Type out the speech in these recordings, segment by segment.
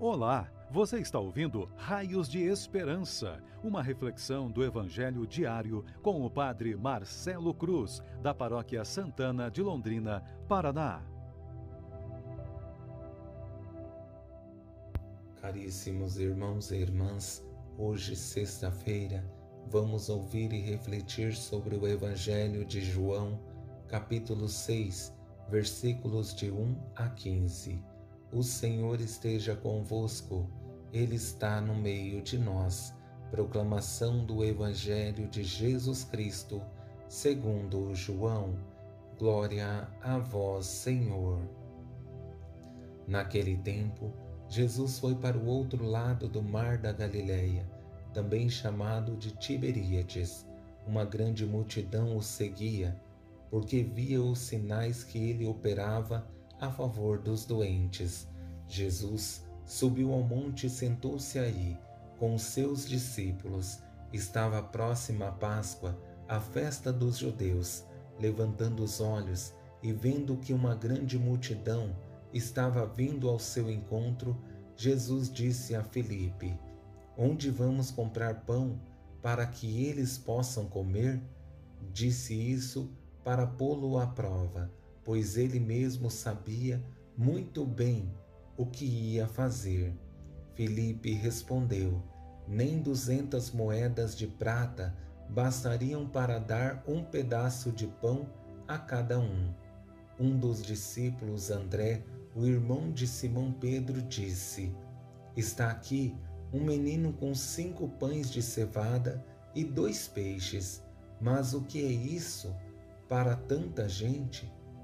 Olá, você está ouvindo Raios de Esperança, uma reflexão do Evangelho diário com o Padre Marcelo Cruz, da Paróquia Santana de Londrina, Paraná. Caríssimos irmãos e irmãs, hoje, sexta-feira, vamos ouvir e refletir sobre o Evangelho de João, capítulo 6, versículos de 1 a 15 o Senhor esteja convosco, Ele está no meio de nós. Proclamação do Evangelho de Jesus Cristo, segundo João. Glória a vós, Senhor. Naquele tempo, Jesus foi para o outro lado do mar da Galileia, também chamado de Tiberíades. Uma grande multidão o seguia, porque via os sinais que ele operava a favor dos doentes. Jesus subiu ao monte e sentou-se aí com os seus discípulos. Estava próxima a Páscoa, a festa dos judeus. Levantando os olhos e vendo que uma grande multidão estava vindo ao seu encontro, Jesus disse a Filipe: Onde vamos comprar pão para que eles possam comer? Disse isso para pô-lo à prova pois ele mesmo sabia muito bem o que ia fazer. Filipe respondeu: Nem duzentas moedas de prata bastariam para dar um pedaço de pão a cada um. Um dos discípulos, André, o irmão de Simão Pedro, disse: Está aqui um menino com cinco pães de cevada e dois peixes. Mas o que é isso para tanta gente?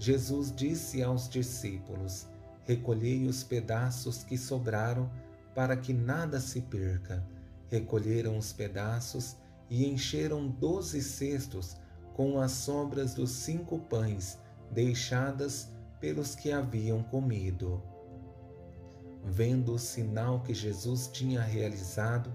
Jesus disse aos discípulos: Recolhei os pedaços que sobraram, para que nada se perca. Recolheram os pedaços e encheram doze cestos com as sobras dos cinco pães deixadas pelos que haviam comido. Vendo o sinal que Jesus tinha realizado,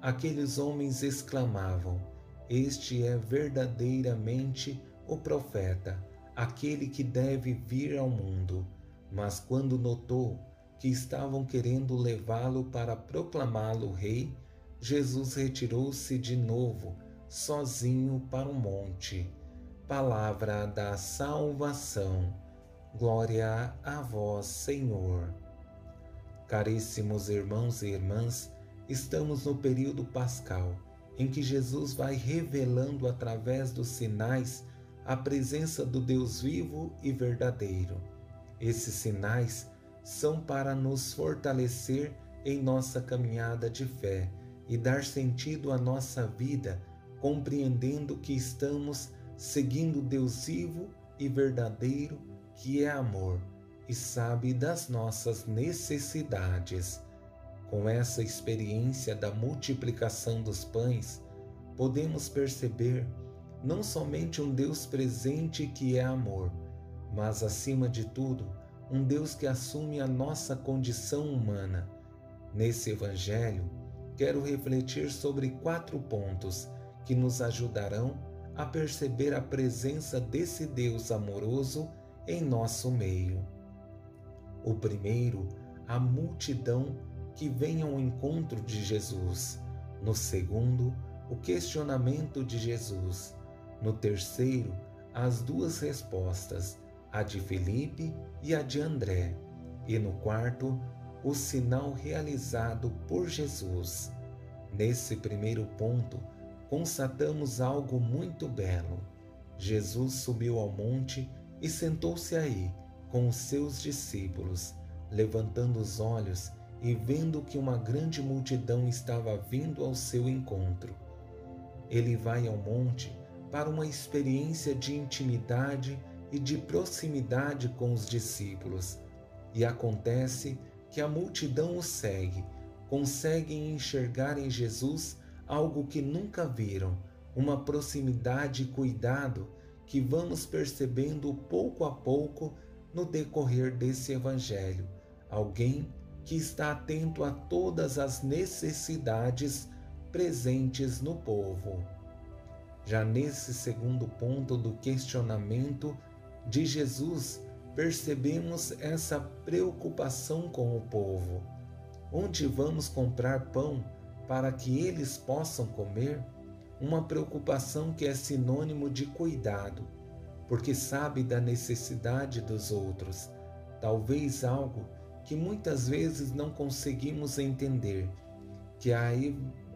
aqueles homens exclamavam: Este é verdadeiramente o profeta aquele que deve vir ao mundo. Mas quando notou que estavam querendo levá-lo para proclamá-lo rei, Jesus retirou-se de novo, sozinho para o monte. Palavra da salvação. Glória a vós, Senhor. Caríssimos irmãos e irmãs, estamos no período pascal, em que Jesus vai revelando através dos sinais a presença do Deus vivo e verdadeiro. Esses sinais são para nos fortalecer em nossa caminhada de fé e dar sentido à nossa vida, compreendendo que estamos seguindo Deus vivo e verdadeiro, que é amor e sabe das nossas necessidades. Com essa experiência da multiplicação dos pães, podemos perceber não somente um Deus presente que é amor, mas acima de tudo, um Deus que assume a nossa condição humana. Nesse Evangelho, quero refletir sobre quatro pontos que nos ajudarão a perceber a presença desse Deus amoroso em nosso meio. O primeiro, a multidão que vem ao encontro de Jesus. No segundo, o questionamento de Jesus. No terceiro, as duas respostas, a de Felipe e a de André. E no quarto, o sinal realizado por Jesus. Nesse primeiro ponto, constatamos algo muito belo. Jesus subiu ao monte e sentou-se aí com os seus discípulos, levantando os olhos e vendo que uma grande multidão estava vindo ao seu encontro. Ele vai ao monte para uma experiência de intimidade e de proximidade com os discípulos. E acontece que a multidão o segue, conseguem enxergar em Jesus algo que nunca viram, uma proximidade e cuidado que vamos percebendo pouco a pouco no decorrer desse Evangelho. Alguém que está atento a todas as necessidades presentes no povo. Já nesse segundo ponto do questionamento de Jesus, percebemos essa preocupação com o povo. Onde vamos comprar pão para que eles possam comer? Uma preocupação que é sinônimo de cuidado, porque sabe da necessidade dos outros, talvez algo que muitas vezes não conseguimos entender, que a,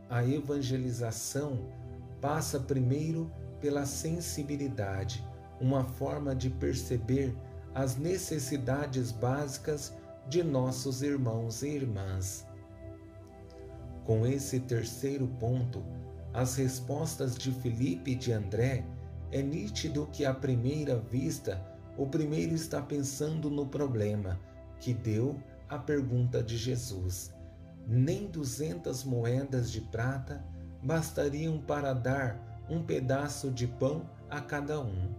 a evangelização passa primeiro pela sensibilidade, uma forma de perceber as necessidades básicas de nossos irmãos e irmãs. Com esse terceiro ponto, as respostas de Felipe e de André, é nítido que à primeira vista o primeiro está pensando no problema que deu a pergunta de Jesus. Nem duzentas moedas de prata bastariam para dar um pedaço de pão a cada um.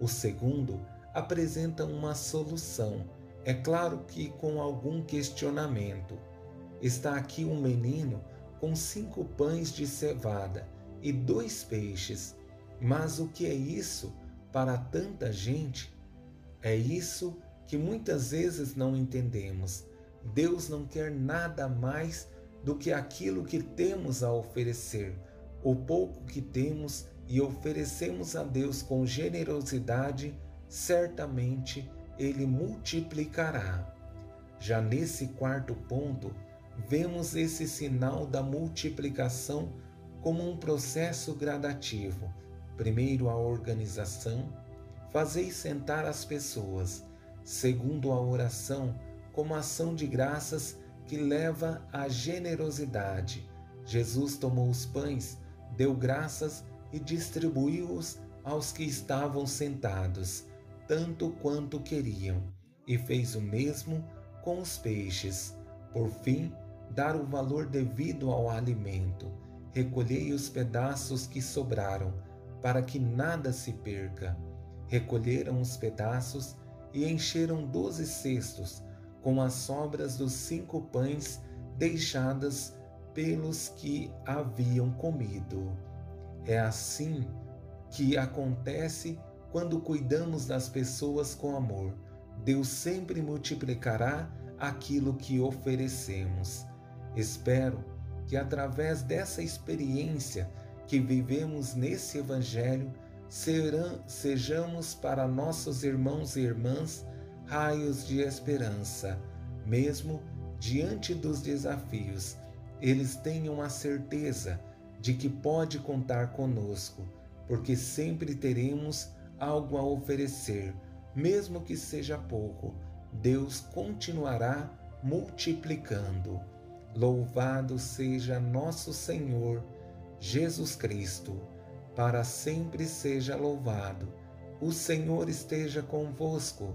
O segundo apresenta uma solução, é claro que com algum questionamento. Está aqui um menino com cinco pães de cevada e dois peixes. Mas o que é isso para tanta gente? É isso que muitas vezes não entendemos. Deus não quer nada mais do que aquilo que temos a oferecer, o pouco que temos e oferecemos a Deus com generosidade, certamente Ele multiplicará. Já nesse quarto ponto, vemos esse sinal da multiplicação como um processo gradativo. Primeiro a organização, fazeis sentar as pessoas. Segundo a oração, como ação de graças que leva à generosidade. Jesus tomou os pães, deu graças e distribuiu-os aos que estavam sentados, tanto quanto queriam, e fez o mesmo com os peixes. Por fim, dar o valor devido ao alimento. Recolhei os pedaços que sobraram, para que nada se perca. Recolheram os pedaços e encheram doze cestos com as sobras dos cinco pães deixadas pelos que haviam comido. É assim que acontece quando cuidamos das pessoas com amor. Deus sempre multiplicará aquilo que oferecemos. Espero que através dessa experiência que vivemos nesse Evangelho, serão, sejamos para nossos irmãos e irmãs raios de esperança, mesmo diante dos desafios. Eles tenham a certeza de que pode contar conosco, porque sempre teremos algo a oferecer, mesmo que seja pouco. Deus continuará multiplicando. Louvado seja nosso Senhor Jesus Cristo, para sempre seja louvado. O Senhor esteja convosco,